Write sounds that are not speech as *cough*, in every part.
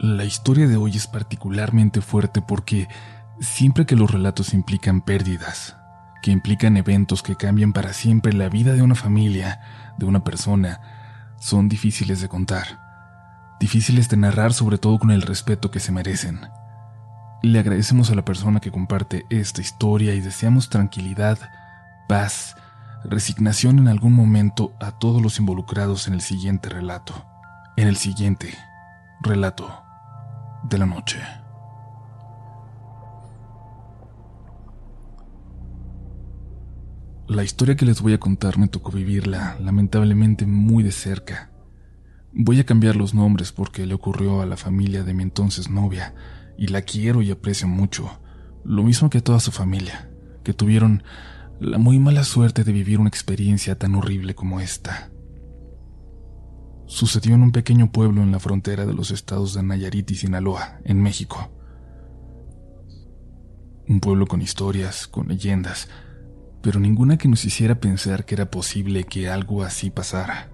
La historia de hoy es particularmente fuerte porque siempre que los relatos implican pérdidas, que implican eventos que cambian para siempre la vida de una familia, de una persona, son difíciles de contar, difíciles de narrar sobre todo con el respeto que se merecen. Le agradecemos a la persona que comparte esta historia y deseamos tranquilidad, paz, resignación en algún momento a todos los involucrados en el siguiente relato, en el siguiente relato de la noche. La historia que les voy a contar me tocó vivirla, lamentablemente, muy de cerca. Voy a cambiar los nombres porque le ocurrió a la familia de mi entonces novia, y la quiero y aprecio mucho, lo mismo que a toda su familia, que tuvieron la muy mala suerte de vivir una experiencia tan horrible como esta. Sucedió en un pequeño pueblo en la frontera de los estados de Nayarit y Sinaloa, en México. Un pueblo con historias, con leyendas, pero ninguna que nos hiciera pensar que era posible que algo así pasara.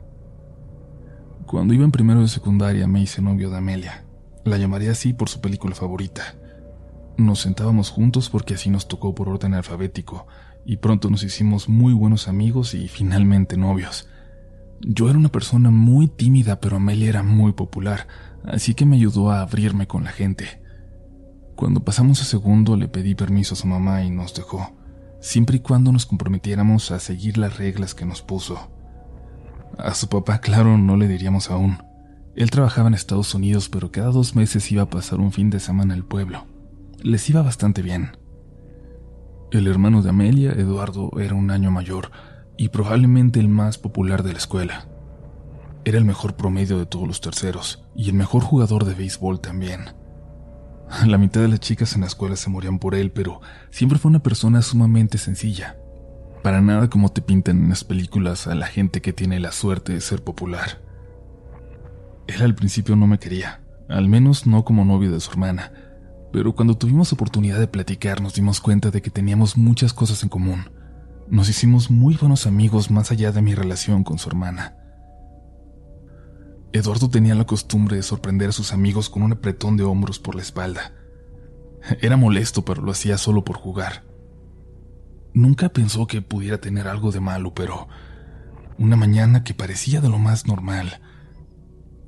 Cuando iba en primero de secundaria me hice novio de Amelia. La llamaré así por su película favorita. Nos sentábamos juntos porque así nos tocó por orden alfabético, y pronto nos hicimos muy buenos amigos y finalmente novios. Yo era una persona muy tímida, pero Amelia era muy popular, así que me ayudó a abrirme con la gente. Cuando pasamos a segundo le pedí permiso a su mamá y nos dejó, siempre y cuando nos comprometiéramos a seguir las reglas que nos puso. A su papá, claro, no le diríamos aún. Él trabajaba en Estados Unidos, pero cada dos meses iba a pasar un fin de semana al pueblo. Les iba bastante bien. El hermano de Amelia, Eduardo, era un año mayor, y probablemente el más popular de la escuela. Era el mejor promedio de todos los terceros y el mejor jugador de béisbol también. *laughs* La mitad de las chicas en la escuela se morían por él, pero siempre fue una persona sumamente sencilla. Para nada como te pintan en las películas a la gente que tiene la suerte de ser popular. Él al principio no me quería, al menos no como novio de su hermana, pero cuando tuvimos oportunidad de platicar nos dimos cuenta de que teníamos muchas cosas en común nos hicimos muy buenos amigos más allá de mi relación con su hermana. Eduardo tenía la costumbre de sorprender a sus amigos con un apretón de hombros por la espalda. Era molesto, pero lo hacía solo por jugar. Nunca pensó que pudiera tener algo de malo, pero una mañana que parecía de lo más normal,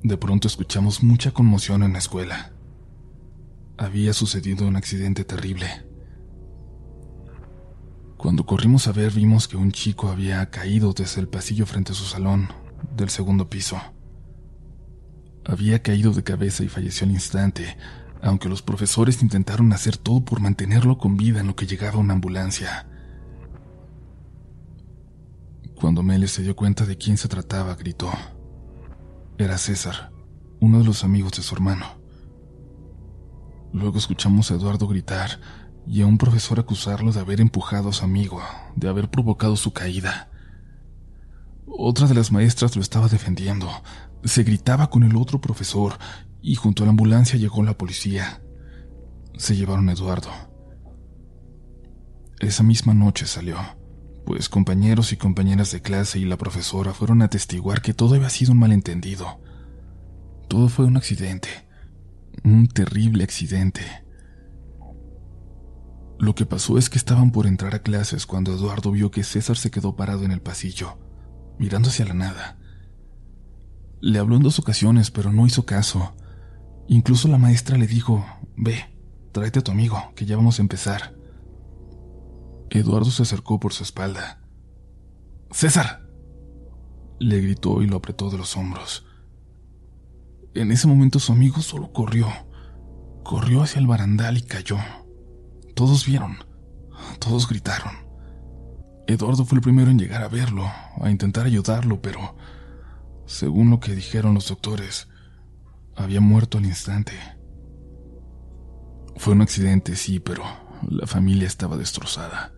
de pronto escuchamos mucha conmoción en la escuela. Había sucedido un accidente terrible. Cuando corrimos a ver vimos que un chico había caído desde el pasillo frente a su salón, del segundo piso. Había caído de cabeza y falleció al instante, aunque los profesores intentaron hacer todo por mantenerlo con vida en lo que llegaba una ambulancia. Cuando Mele se dio cuenta de quién se trataba, gritó. Era César, uno de los amigos de su hermano. Luego escuchamos a Eduardo gritar y a un profesor acusarlo de haber empujado a su amigo, de haber provocado su caída. Otra de las maestras lo estaba defendiendo. Se gritaba con el otro profesor y junto a la ambulancia llegó la policía. Se llevaron a Eduardo. Esa misma noche salió, pues compañeros y compañeras de clase y la profesora fueron a atestiguar que todo había sido un malentendido. Todo fue un accidente, un terrible accidente. Lo que pasó es que estaban por entrar a clases cuando Eduardo vio que César se quedó parado en el pasillo, mirando hacia la nada. Le habló en dos ocasiones, pero no hizo caso. Incluso la maestra le dijo, ve, tráete a tu amigo, que ya vamos a empezar. Eduardo se acercó por su espalda. César. Le gritó y lo apretó de los hombros. En ese momento su amigo solo corrió. Corrió hacia el barandal y cayó. Todos vieron, todos gritaron. Eduardo fue el primero en llegar a verlo, a intentar ayudarlo, pero, según lo que dijeron los doctores, había muerto al instante. Fue un accidente, sí, pero la familia estaba destrozada.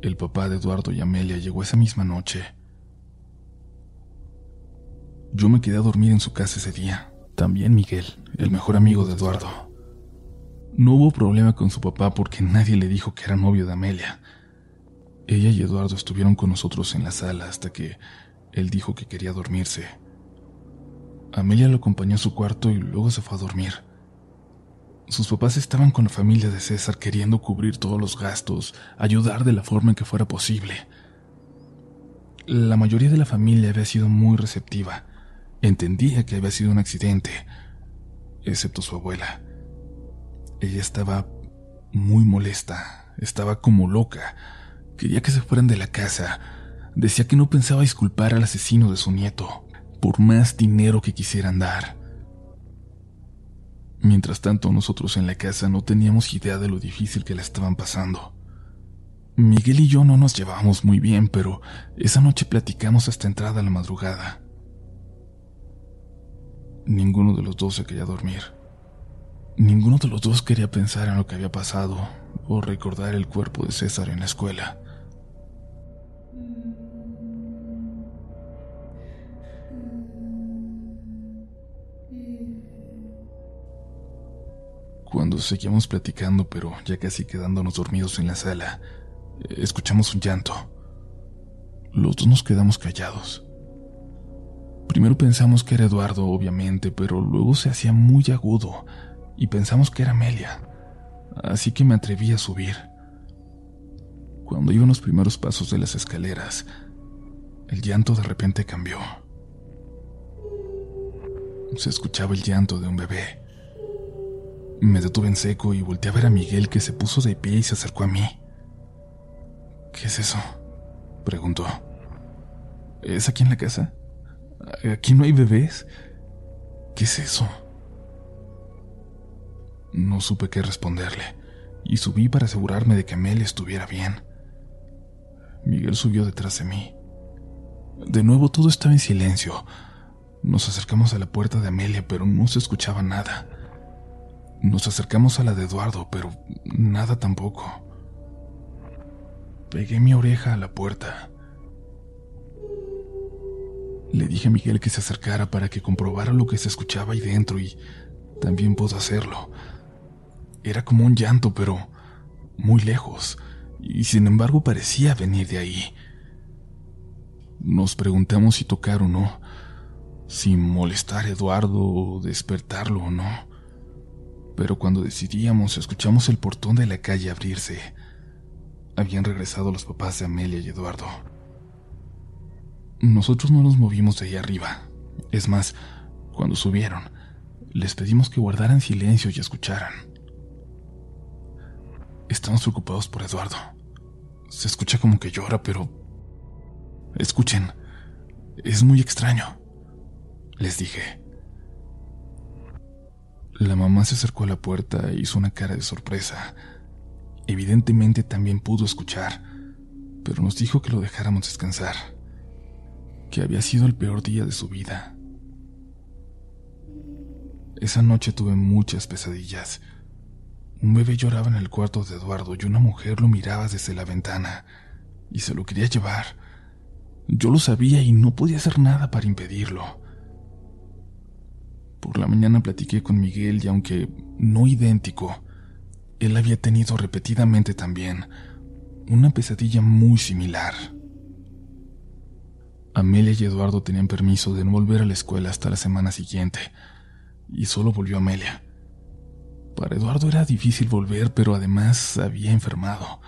El papá de Eduardo y Amelia llegó esa misma noche. Yo me quedé a dormir en su casa ese día. También Miguel, el mejor amigo de Eduardo. No hubo problema con su papá porque nadie le dijo que era novio de Amelia. Ella y Eduardo estuvieron con nosotros en la sala hasta que él dijo que quería dormirse. Amelia lo acompañó a su cuarto y luego se fue a dormir. Sus papás estaban con la familia de César queriendo cubrir todos los gastos, ayudar de la forma en que fuera posible. La mayoría de la familia había sido muy receptiva. Entendía que había sido un accidente, excepto su abuela. Ella estaba muy molesta, estaba como loca. Quería que se fueran de la casa. Decía que no pensaba disculpar al asesino de su nieto, por más dinero que quisieran dar. Mientras tanto, nosotros en la casa no teníamos idea de lo difícil que la estaban pasando. Miguel y yo no nos llevábamos muy bien, pero esa noche platicamos hasta entrada a la madrugada. Ninguno de los dos se quería dormir. Ninguno de los dos quería pensar en lo que había pasado o recordar el cuerpo de César en la escuela. Cuando seguíamos platicando, pero ya casi quedándonos dormidos en la sala, escuchamos un llanto. Los dos nos quedamos callados. Primero pensamos que era Eduardo, obviamente, pero luego se hacía muy agudo y pensamos que era Amelia. Así que me atreví a subir. Cuando iba los primeros pasos de las escaleras, el llanto de repente cambió. Se escuchaba el llanto de un bebé. Me detuve en seco y volteé a ver a Miguel que se puso de pie y se acercó a mí. ¿Qué es eso? preguntó. ¿Es aquí en la casa? ¿Aquí no hay bebés? ¿Qué es eso? No supe qué responderle y subí para asegurarme de que Amelia estuviera bien. Miguel subió detrás de mí. De nuevo todo estaba en silencio. Nos acercamos a la puerta de Amelia, pero no se escuchaba nada. Nos acercamos a la de Eduardo, pero nada tampoco. Pegué mi oreja a la puerta. Le dije a Miguel que se acercara para que comprobara lo que se escuchaba ahí dentro y también pudo hacerlo. Era como un llanto, pero muy lejos, y sin embargo parecía venir de ahí. Nos preguntamos si tocar o no, si molestar a Eduardo o despertarlo o no pero cuando decidíamos escuchamos el portón de la calle abrirse. Habían regresado los papás de Amelia y Eduardo. Nosotros no nos movimos de ahí arriba. Es más, cuando subieron, les pedimos que guardaran silencio y escucharan. Estamos preocupados por Eduardo. Se escucha como que llora, pero... Escuchen, es muy extraño, les dije. La mamá se acercó a la puerta e hizo una cara de sorpresa. Evidentemente también pudo escuchar, pero nos dijo que lo dejáramos descansar, que había sido el peor día de su vida. Esa noche tuve muchas pesadillas. Un bebé lloraba en el cuarto de Eduardo y una mujer lo miraba desde la ventana y se lo quería llevar. Yo lo sabía y no podía hacer nada para impedirlo. Por la mañana platiqué con Miguel y aunque no idéntico, él había tenido repetidamente también una pesadilla muy similar. Amelia y Eduardo tenían permiso de no volver a la escuela hasta la semana siguiente, y solo volvió Amelia. Para Eduardo era difícil volver, pero además había enfermado.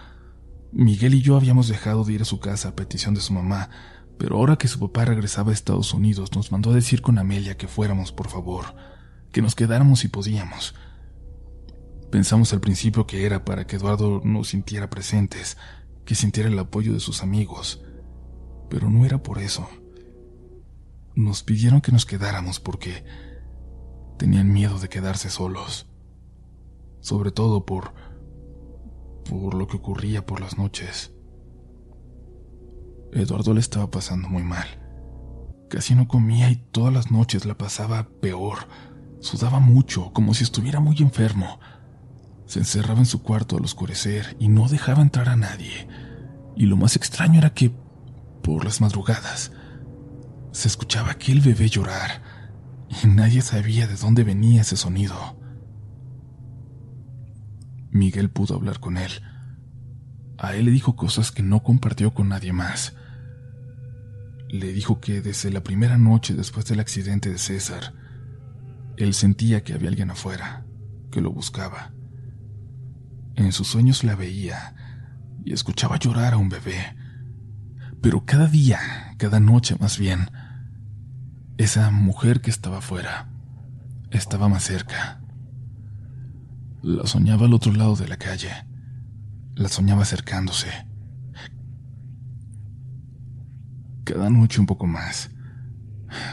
Miguel y yo habíamos dejado de ir a su casa a petición de su mamá, pero ahora que su papá regresaba a Estados Unidos, nos mandó a decir con Amelia que fuéramos, por favor, que nos quedáramos si podíamos. Pensamos al principio que era para que Eduardo nos sintiera presentes, que sintiera el apoyo de sus amigos, pero no era por eso. Nos pidieron que nos quedáramos porque tenían miedo de quedarse solos, sobre todo por por lo que ocurría por las noches. Eduardo le estaba pasando muy mal. Casi no comía y todas las noches la pasaba peor. Sudaba mucho, como si estuviera muy enfermo. Se encerraba en su cuarto al oscurecer y no dejaba entrar a nadie. Y lo más extraño era que, por las madrugadas, se escuchaba aquel bebé llorar y nadie sabía de dónde venía ese sonido. Miguel pudo hablar con él. A él le dijo cosas que no compartió con nadie más le dijo que desde la primera noche después del accidente de César, él sentía que había alguien afuera, que lo buscaba. En sus sueños la veía y escuchaba llorar a un bebé. Pero cada día, cada noche más bien, esa mujer que estaba afuera estaba más cerca. La soñaba al otro lado de la calle. La soñaba acercándose. Cada noche un poco más.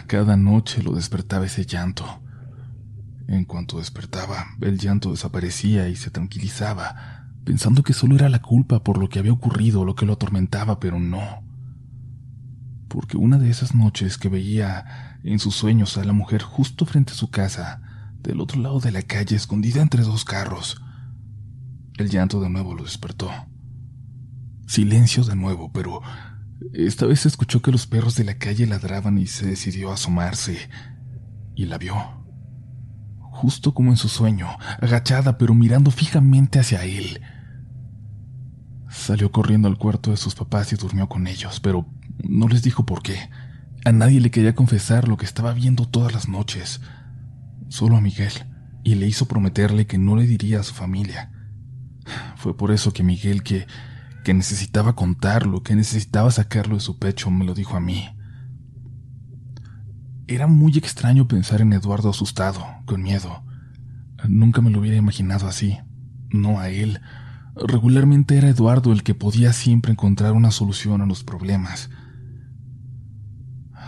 Cada noche lo despertaba ese llanto. En cuanto despertaba, el llanto desaparecía y se tranquilizaba, pensando que solo era la culpa por lo que había ocurrido, lo que lo atormentaba, pero no. Porque una de esas noches que veía en sus sueños a la mujer justo frente a su casa, del otro lado de la calle, escondida entre dos carros, el llanto de nuevo lo despertó. Silencio de nuevo, pero esta vez escuchó que los perros de la calle ladraban y se decidió a asomarse. Y la vio. Justo como en su sueño, agachada pero mirando fijamente hacia él. Salió corriendo al cuarto de sus papás y durmió con ellos, pero no les dijo por qué. A nadie le quería confesar lo que estaba viendo todas las noches. Solo a Miguel, y le hizo prometerle que no le diría a su familia. Fue por eso que Miguel, que que necesitaba contarlo, que necesitaba sacarlo de su pecho, me lo dijo a mí. Era muy extraño pensar en Eduardo asustado, con miedo. Nunca me lo hubiera imaginado así, no a él. Regularmente era Eduardo el que podía siempre encontrar una solución a los problemas.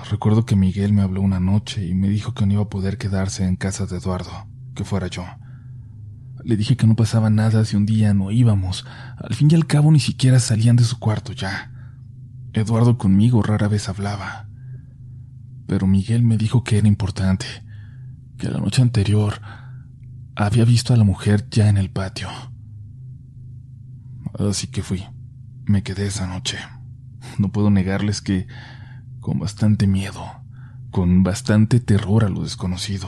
Recuerdo que Miguel me habló una noche y me dijo que no iba a poder quedarse en casa de Eduardo, que fuera yo. Le dije que no pasaba nada si un día no íbamos. Al fin y al cabo ni siquiera salían de su cuarto ya. Eduardo conmigo rara vez hablaba. Pero Miguel me dijo que era importante, que la noche anterior había visto a la mujer ya en el patio. Así que fui. Me quedé esa noche. No puedo negarles que con bastante miedo, con bastante terror a lo desconocido.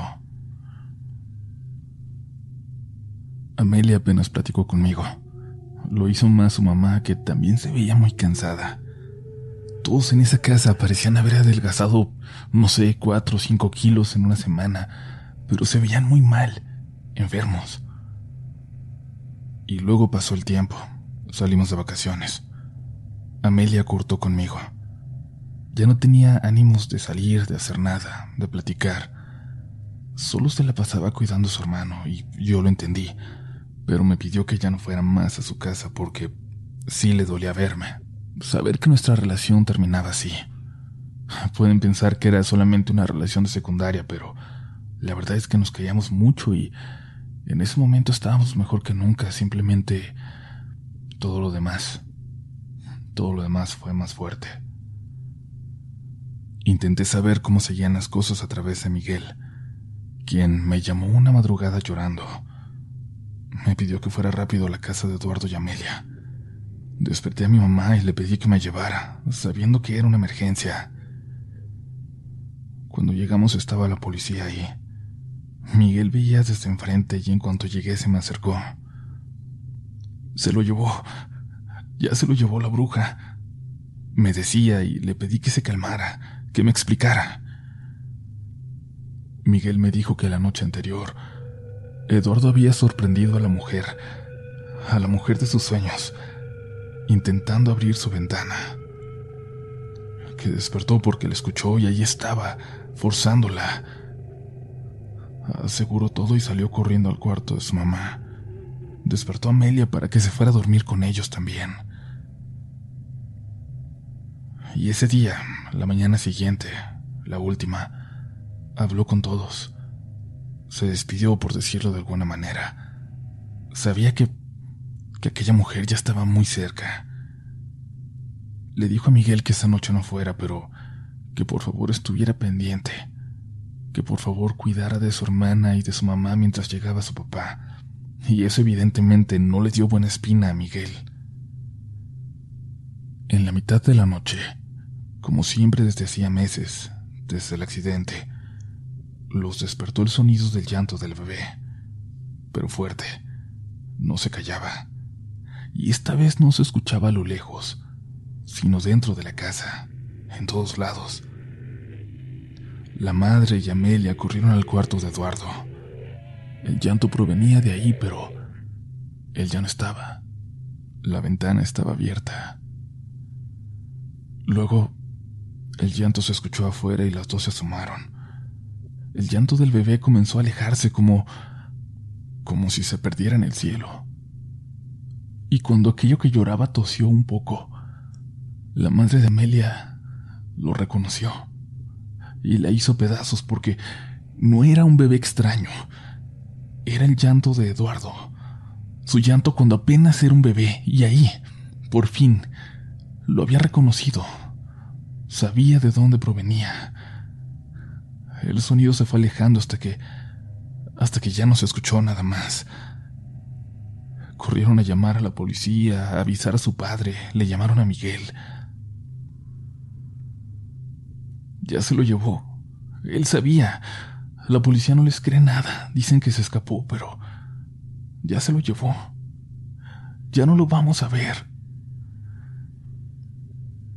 Amelia apenas platicó conmigo. Lo hizo más su mamá, que también se veía muy cansada. Todos en esa casa parecían haber adelgazado, no sé, cuatro o cinco kilos en una semana, pero se veían muy mal, enfermos. Y luego pasó el tiempo. Salimos de vacaciones. Amelia cortó conmigo. Ya no tenía ánimos de salir, de hacer nada, de platicar. Solo se la pasaba cuidando a su hermano, y yo lo entendí pero me pidió que ya no fuera más a su casa porque sí le dolía verme, saber que nuestra relación terminaba así. Pueden pensar que era solamente una relación de secundaria, pero la verdad es que nos queríamos mucho y en ese momento estábamos mejor que nunca, simplemente todo lo demás, todo lo demás fue más fuerte. Intenté saber cómo seguían las cosas a través de Miguel, quien me llamó una madrugada llorando. Me pidió que fuera rápido a la casa de Eduardo y Amelia. Desperté a mi mamá y le pedí que me llevara, sabiendo que era una emergencia. Cuando llegamos estaba la policía ahí. Miguel veía desde enfrente y en cuanto llegué se me acercó. Se lo llevó. Ya se lo llevó la bruja. Me decía y le pedí que se calmara, que me explicara. Miguel me dijo que la noche anterior Eduardo había sorprendido a la mujer, a la mujer de sus sueños, intentando abrir su ventana. Que despertó porque la escuchó y allí estaba, forzándola. Aseguró todo y salió corriendo al cuarto de su mamá. Despertó a Amelia para que se fuera a dormir con ellos también. Y ese día, la mañana siguiente, la última, habló con todos se despidió, por decirlo de alguna manera. Sabía que, que aquella mujer ya estaba muy cerca. Le dijo a Miguel que esa noche no fuera, pero que por favor estuviera pendiente, que por favor cuidara de su hermana y de su mamá mientras llegaba su papá. Y eso evidentemente no le dio buena espina a Miguel. En la mitad de la noche, como siempre desde hacía meses, desde el accidente, los despertó el sonido del llanto del bebé, pero fuerte. No se callaba. Y esta vez no se escuchaba a lo lejos, sino dentro de la casa, en todos lados. La madre y Amelia corrieron al cuarto de Eduardo. El llanto provenía de ahí, pero él ya no estaba. La ventana estaba abierta. Luego, el llanto se escuchó afuera y las dos se asomaron. El llanto del bebé comenzó a alejarse como como si se perdiera en el cielo. Y cuando aquello que lloraba tosió un poco, la madre de Amelia lo reconoció y la hizo pedazos porque no era un bebé extraño, era el llanto de Eduardo, su llanto cuando apenas era un bebé y ahí, por fin, lo había reconocido, sabía de dónde provenía. El sonido se fue alejando hasta que hasta que ya no se escuchó nada más. Corrieron a llamar a la policía, a avisar a su padre, le llamaron a Miguel. Ya se lo llevó. Él sabía. La policía no les cree nada. Dicen que se escapó, pero ya se lo llevó. Ya no lo vamos a ver.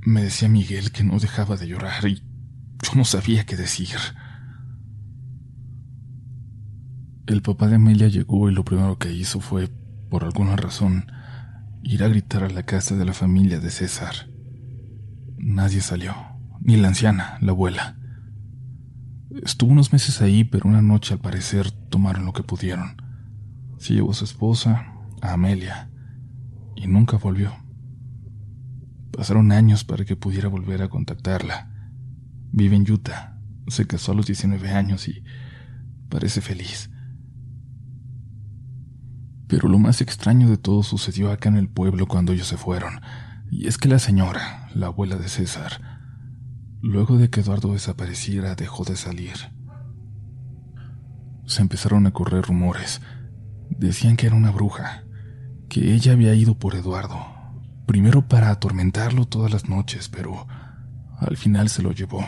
Me decía Miguel que no dejaba de llorar y yo no sabía qué decir. El papá de Amelia llegó y lo primero que hizo fue, por alguna razón, ir a gritar a la casa de la familia de César. Nadie salió, ni la anciana, la abuela. Estuvo unos meses ahí, pero una noche al parecer tomaron lo que pudieron. Se llevó a su esposa, a Amelia, y nunca volvió. Pasaron años para que pudiera volver a contactarla. Vive en Utah, se casó a los 19 años y parece feliz. Pero lo más extraño de todo sucedió acá en el pueblo cuando ellos se fueron, y es que la señora, la abuela de César, luego de que Eduardo desapareciera, dejó de salir. Se empezaron a correr rumores. Decían que era una bruja, que ella había ido por Eduardo, primero para atormentarlo todas las noches, pero al final se lo llevó.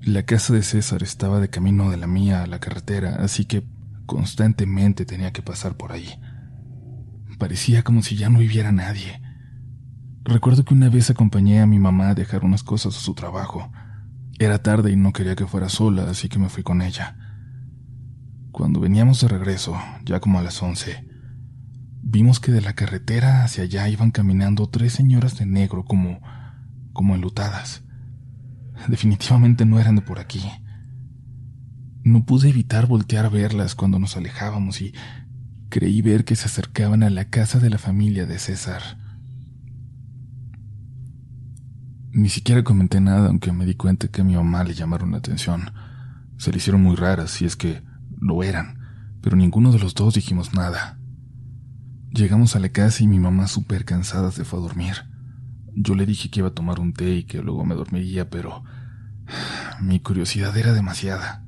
La casa de César estaba de camino de la mía a la carretera, así que Constantemente tenía que pasar por ahí. Parecía como si ya no viviera nadie. Recuerdo que una vez acompañé a mi mamá a dejar unas cosas a su trabajo. Era tarde y no quería que fuera sola, así que me fui con ella. Cuando veníamos de regreso, ya como a las once, vimos que de la carretera hacia allá iban caminando tres señoras de negro como como enlutadas. Definitivamente no eran de por aquí. No pude evitar voltear a verlas cuando nos alejábamos y creí ver que se acercaban a la casa de la familia de César. Ni siquiera comenté nada, aunque me di cuenta que a mi mamá le llamaron la atención. Se le hicieron muy raras, si es que lo eran, pero ninguno de los dos dijimos nada. Llegamos a la casa y mi mamá súper cansada se fue a dormir. Yo le dije que iba a tomar un té y que luego me dormiría, pero *sighs* mi curiosidad era demasiada.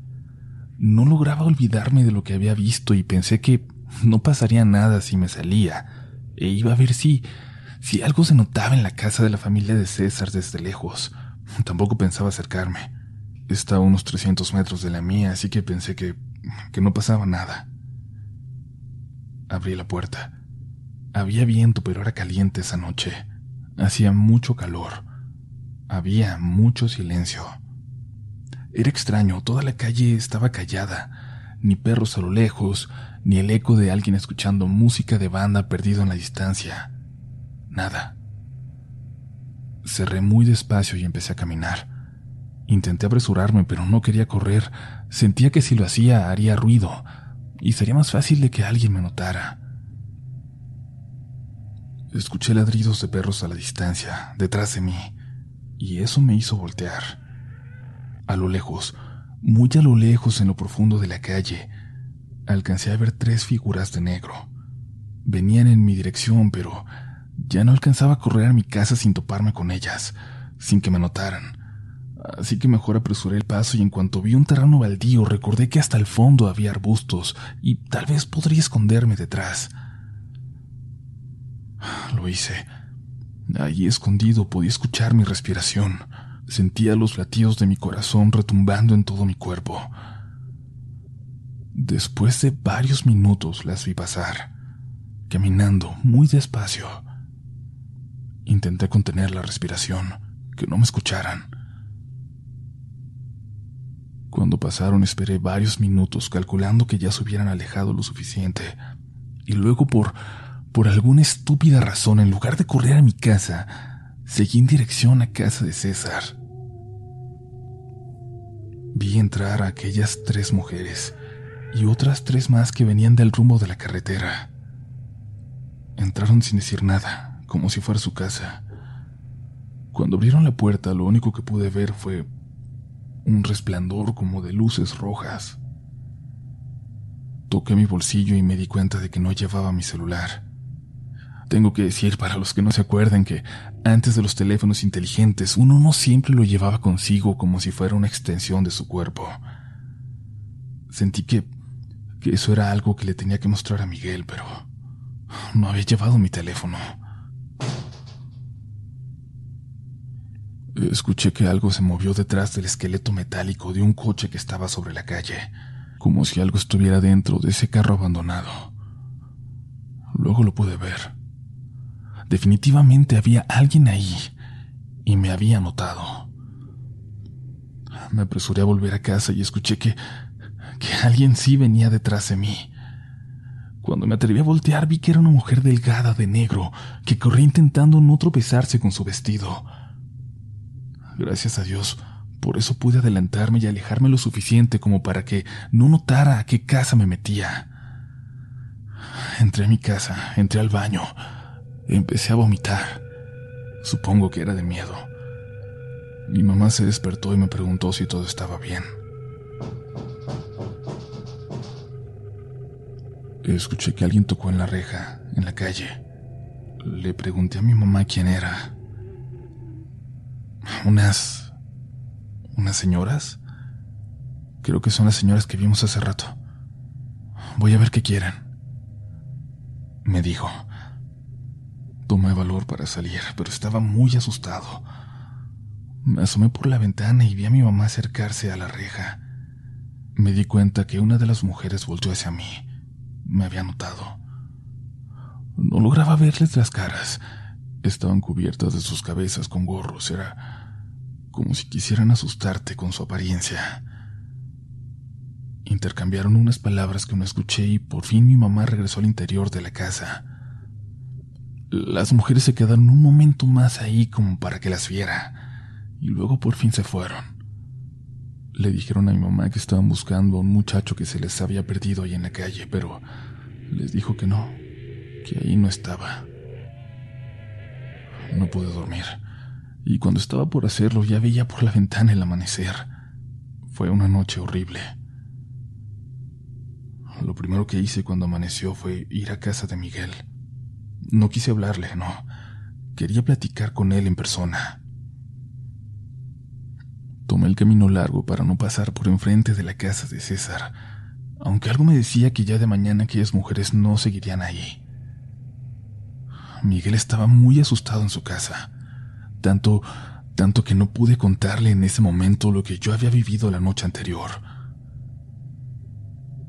No lograba olvidarme de lo que había visto y pensé que no pasaría nada si me salía, e iba a ver si, si algo se notaba en la casa de la familia de César desde lejos. Tampoco pensaba acercarme. Estaba a unos 300 metros de la mía, así que pensé que, que no pasaba nada. Abrí la puerta. Había viento, pero era caliente esa noche. Hacía mucho calor. Había mucho silencio. Era extraño, toda la calle estaba callada, ni perros a lo lejos, ni el eco de alguien escuchando música de banda perdido en la distancia. Nada. Cerré muy despacio y empecé a caminar. Intenté apresurarme, pero no quería correr. Sentía que si lo hacía haría ruido, y sería más fácil de que alguien me notara. Escuché ladridos de perros a la distancia, detrás de mí, y eso me hizo voltear. A lo lejos, muy a lo lejos en lo profundo de la calle, alcancé a ver tres figuras de negro. Venían en mi dirección, pero ya no alcanzaba a correr a mi casa sin toparme con ellas, sin que me notaran. Así que mejor apresuré el paso y en cuanto vi un terreno baldío recordé que hasta el fondo había arbustos y tal vez podría esconderme detrás. Lo hice. Allí escondido podía escuchar mi respiración. Sentía los latidos de mi corazón retumbando en todo mi cuerpo. Después de varios minutos las vi pasar, caminando muy despacio. Intenté contener la respiración, que no me escucharan. Cuando pasaron esperé varios minutos calculando que ya se hubieran alejado lo suficiente. Y luego por por alguna estúpida razón, en lugar de correr a mi casa, seguí en dirección a casa de César. Vi entrar a aquellas tres mujeres y otras tres más que venían del rumbo de la carretera. Entraron sin decir nada, como si fuera su casa. Cuando abrieron la puerta, lo único que pude ver fue un resplandor como de luces rojas. Toqué mi bolsillo y me di cuenta de que no llevaba mi celular. Tengo que decir para los que no se acuerdan que antes de los teléfonos inteligentes uno no siempre lo llevaba consigo como si fuera una extensión de su cuerpo. Sentí que, que eso era algo que le tenía que mostrar a Miguel, pero no había llevado mi teléfono. Escuché que algo se movió detrás del esqueleto metálico de un coche que estaba sobre la calle, como si algo estuviera dentro de ese carro abandonado. Luego lo pude ver. Definitivamente había alguien ahí y me había notado. Me apresuré a volver a casa y escuché que, que alguien sí venía detrás de mí. Cuando me atreví a voltear vi que era una mujer delgada de negro que corría intentando no tropezarse con su vestido. Gracias a Dios, por eso pude adelantarme y alejarme lo suficiente como para que no notara a qué casa me metía. Entré a mi casa, entré al baño, empecé a vomitar. Supongo que era de miedo. Mi mamá se despertó y me preguntó si todo estaba bien. Escuché que alguien tocó en la reja, en la calle. Le pregunté a mi mamá quién era. Unas... unas señoras. Creo que son las señoras que vimos hace rato. Voy a ver qué quieren. Me dijo. Tomé valor para salir, pero estaba muy asustado. Me asomé por la ventana y vi a mi mamá acercarse a la reja. Me di cuenta que una de las mujeres volteó hacia mí me había notado. No lograba verles las caras. Estaban cubiertas de sus cabezas con gorros. Era como si quisieran asustarte con su apariencia. Intercambiaron unas palabras que no escuché y por fin mi mamá regresó al interior de la casa. Las mujeres se quedaron un momento más ahí como para que las viera, y luego por fin se fueron. Le dijeron a mi mamá que estaban buscando a un muchacho que se les había perdido ahí en la calle, pero les dijo que no, que ahí no estaba. No pude dormir, y cuando estaba por hacerlo ya veía por la ventana el amanecer. Fue una noche horrible. Lo primero que hice cuando amaneció fue ir a casa de Miguel. No quise hablarle, no. Quería platicar con él en persona. Tomé el camino largo para no pasar por enfrente de la casa de César, aunque algo me decía que ya de mañana aquellas mujeres no seguirían ahí. Miguel estaba muy asustado en su casa, tanto, tanto que no pude contarle en ese momento lo que yo había vivido la noche anterior.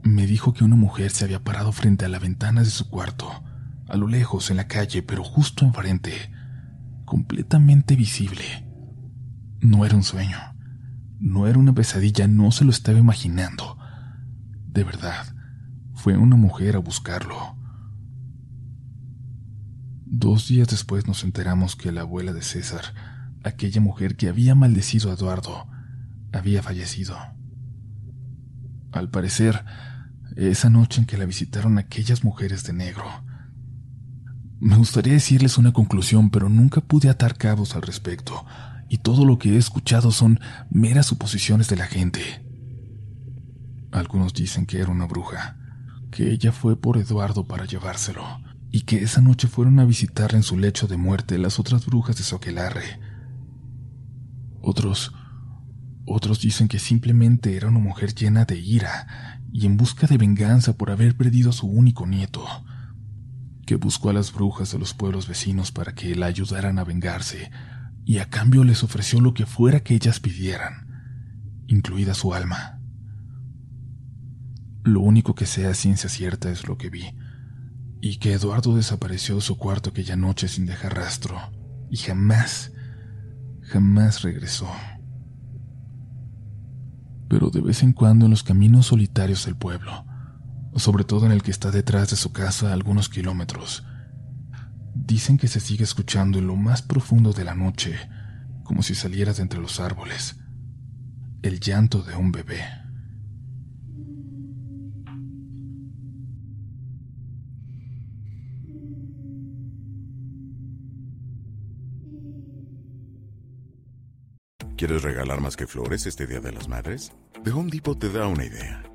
Me dijo que una mujer se había parado frente a la ventana de su cuarto, a lo lejos en la calle, pero justo enfrente, completamente visible. No era un sueño. No era una pesadilla, no se lo estaba imaginando. De verdad, fue una mujer a buscarlo. Dos días después nos enteramos que la abuela de César, aquella mujer que había maldecido a Eduardo, había fallecido. Al parecer, esa noche en que la visitaron aquellas mujeres de negro, me gustaría decirles una conclusión, pero nunca pude atar cabos al respecto y todo lo que he escuchado son meras suposiciones de la gente. Algunos dicen que era una bruja, que ella fue por Eduardo para llevárselo, y que esa noche fueron a visitarle en su lecho de muerte las otras brujas de Soquelarre. Otros, otros dicen que simplemente era una mujer llena de ira y en busca de venganza por haber perdido a su único nieto, que buscó a las brujas de los pueblos vecinos para que la ayudaran a vengarse, y a cambio les ofreció lo que fuera que ellas pidieran, incluida su alma. Lo único que sea ciencia cierta es lo que vi, y que Eduardo desapareció de su cuarto aquella noche sin dejar rastro, y jamás, jamás regresó. pero de vez en cuando en los caminos solitarios del pueblo, sobre todo en el que está detrás de su casa a algunos kilómetros. Dicen que se sigue escuchando en lo más profundo de la noche, como si saliera de entre los árboles, el llanto de un bebé. ¿Quieres regalar más que flores este Día de las Madres? The Home Depot te da una idea.